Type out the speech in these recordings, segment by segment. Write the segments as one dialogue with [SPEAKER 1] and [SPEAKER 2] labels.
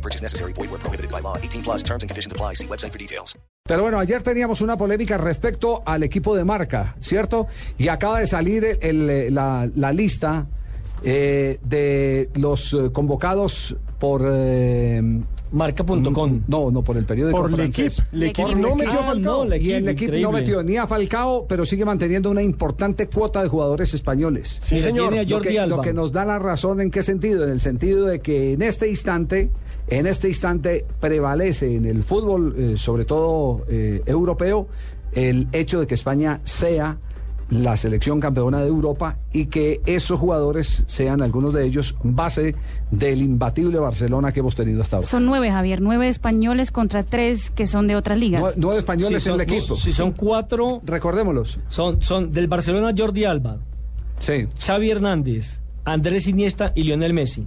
[SPEAKER 1] No purchase necessary. Void where prohibited by law. 18 plus terms and conditions apply. See website for details.
[SPEAKER 2] Pero bueno, ayer teníamos una polémica respecto al equipo de marca, ¿cierto? Y acaba de salir el- la, la lista eh, de los eh, convocados por... eh,
[SPEAKER 3] Marca.com.
[SPEAKER 2] No, no, por el periódico
[SPEAKER 4] Por
[SPEAKER 2] francés.
[SPEAKER 4] L'Equipe. L'Equipe no metió
[SPEAKER 3] Ah,
[SPEAKER 2] Y el equipo no metió ni a Falcao, pero sigue manteniendo una importante cuota de jugadores españoles.
[SPEAKER 4] Sí,
[SPEAKER 3] Mira,
[SPEAKER 4] señor.
[SPEAKER 3] tiene a
[SPEAKER 2] Lo que,
[SPEAKER 3] Alba.
[SPEAKER 2] lo que nos da la razón en qué sentido, en el sentido de que en este instante, en este instante prevalece en el fútbol, eh, sobre todo eh, europeo, el hecho de que España sea la selección campeona de Europa y que esos jugadores sean algunos de ellos base del imbatible Barcelona que hemos tenido hasta ahora.
[SPEAKER 5] Son nueve, Javier, nueve españoles contra tres que son de otras ligas.
[SPEAKER 2] Nue- Nueve españoles
[SPEAKER 3] Si
[SPEAKER 2] en
[SPEAKER 3] son,
[SPEAKER 2] el equipo.
[SPEAKER 3] Si son cuatro,
[SPEAKER 2] Recordémoslos.
[SPEAKER 3] son, son del Barcelona Jordi Alba,
[SPEAKER 2] Sí.
[SPEAKER 3] Xavi Hernández, Andrés Iniesta y Lionel Messi.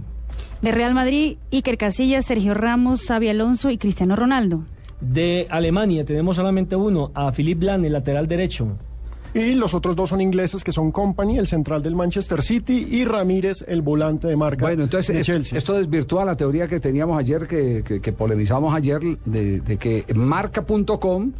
[SPEAKER 5] De Real Madrid, Iker Casillas, Sergio Ramos, Xavi Alonso y Cristiano Ronaldo.
[SPEAKER 3] De Alemania tenemos solamente uno, a Philipp Lahm, el lateral derecho.
[SPEAKER 4] Y los otros dos son ingleses, que son Company, el central del Manchester City, y Ramírez, el volante de marca
[SPEAKER 2] Bueno, entonces
[SPEAKER 4] de
[SPEAKER 2] es-
[SPEAKER 4] Chelsea.
[SPEAKER 2] esto desvirtúa la teoría que teníamos ayer, que, que, que polemizamos ayer, de, de que marca.com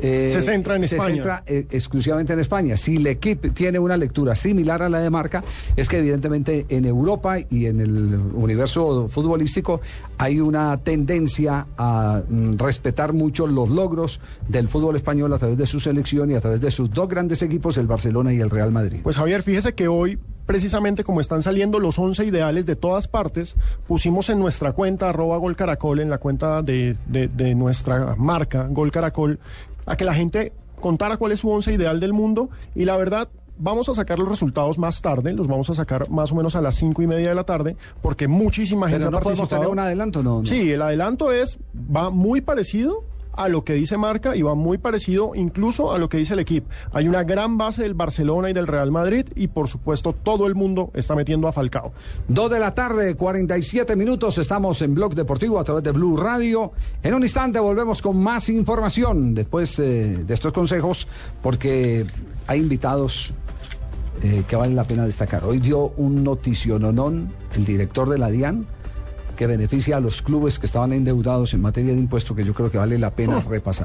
[SPEAKER 2] eh,
[SPEAKER 4] Se centra en
[SPEAKER 2] se
[SPEAKER 4] España.
[SPEAKER 2] centra, eh, exclusivamente en España. Si el equipo tiene una lectura similar a la de marca, es que evidentemente en Europa y en el universo futbolístico hay una tendencia a mm, respetar mucho los logros del fútbol español a través de su selección y a través de sus dos grandes equipos, el Barcelona y el Real Madrid.
[SPEAKER 4] Pues Javier, fíjese que hoy, precisamente como están saliendo los 11 ideales de todas partes, pusimos en nuestra cuenta, arroba Gol Caracol, en la cuenta de, de- de nuestra marca, Gol Caracol, a que la gente contara cuál es su 11 ideal del mundo y la verdad... Vamos a sacar los resultados más tarde, los vamos a sacar más o menos a las cinco y media de la tarde, porque muchísima gente
[SPEAKER 2] Pero
[SPEAKER 4] ha
[SPEAKER 2] no podemos
[SPEAKER 4] participado.
[SPEAKER 2] tener un adelanto, ¿no? no.
[SPEAKER 4] Sí, el adelanto es, va muy parecido a lo que dice Marca y va muy parecido incluso a lo que dice el equipo. Hay una gran base del Barcelona y del Real Madrid y por supuesto todo el mundo está metiendo a Falcao.
[SPEAKER 2] Dos de la tarde, 47 minutos. Estamos en Blog Deportivo a través de Blue Radio. En un instante volvemos con más información después eh, de estos consejos, porque hay invitados eh, que valen la pena destacar. Hoy dio un noticiononón el director de la DIAN que beneficia a los clubes que estaban endeudados en materia de impuestos, que yo creo que vale la pena repasar.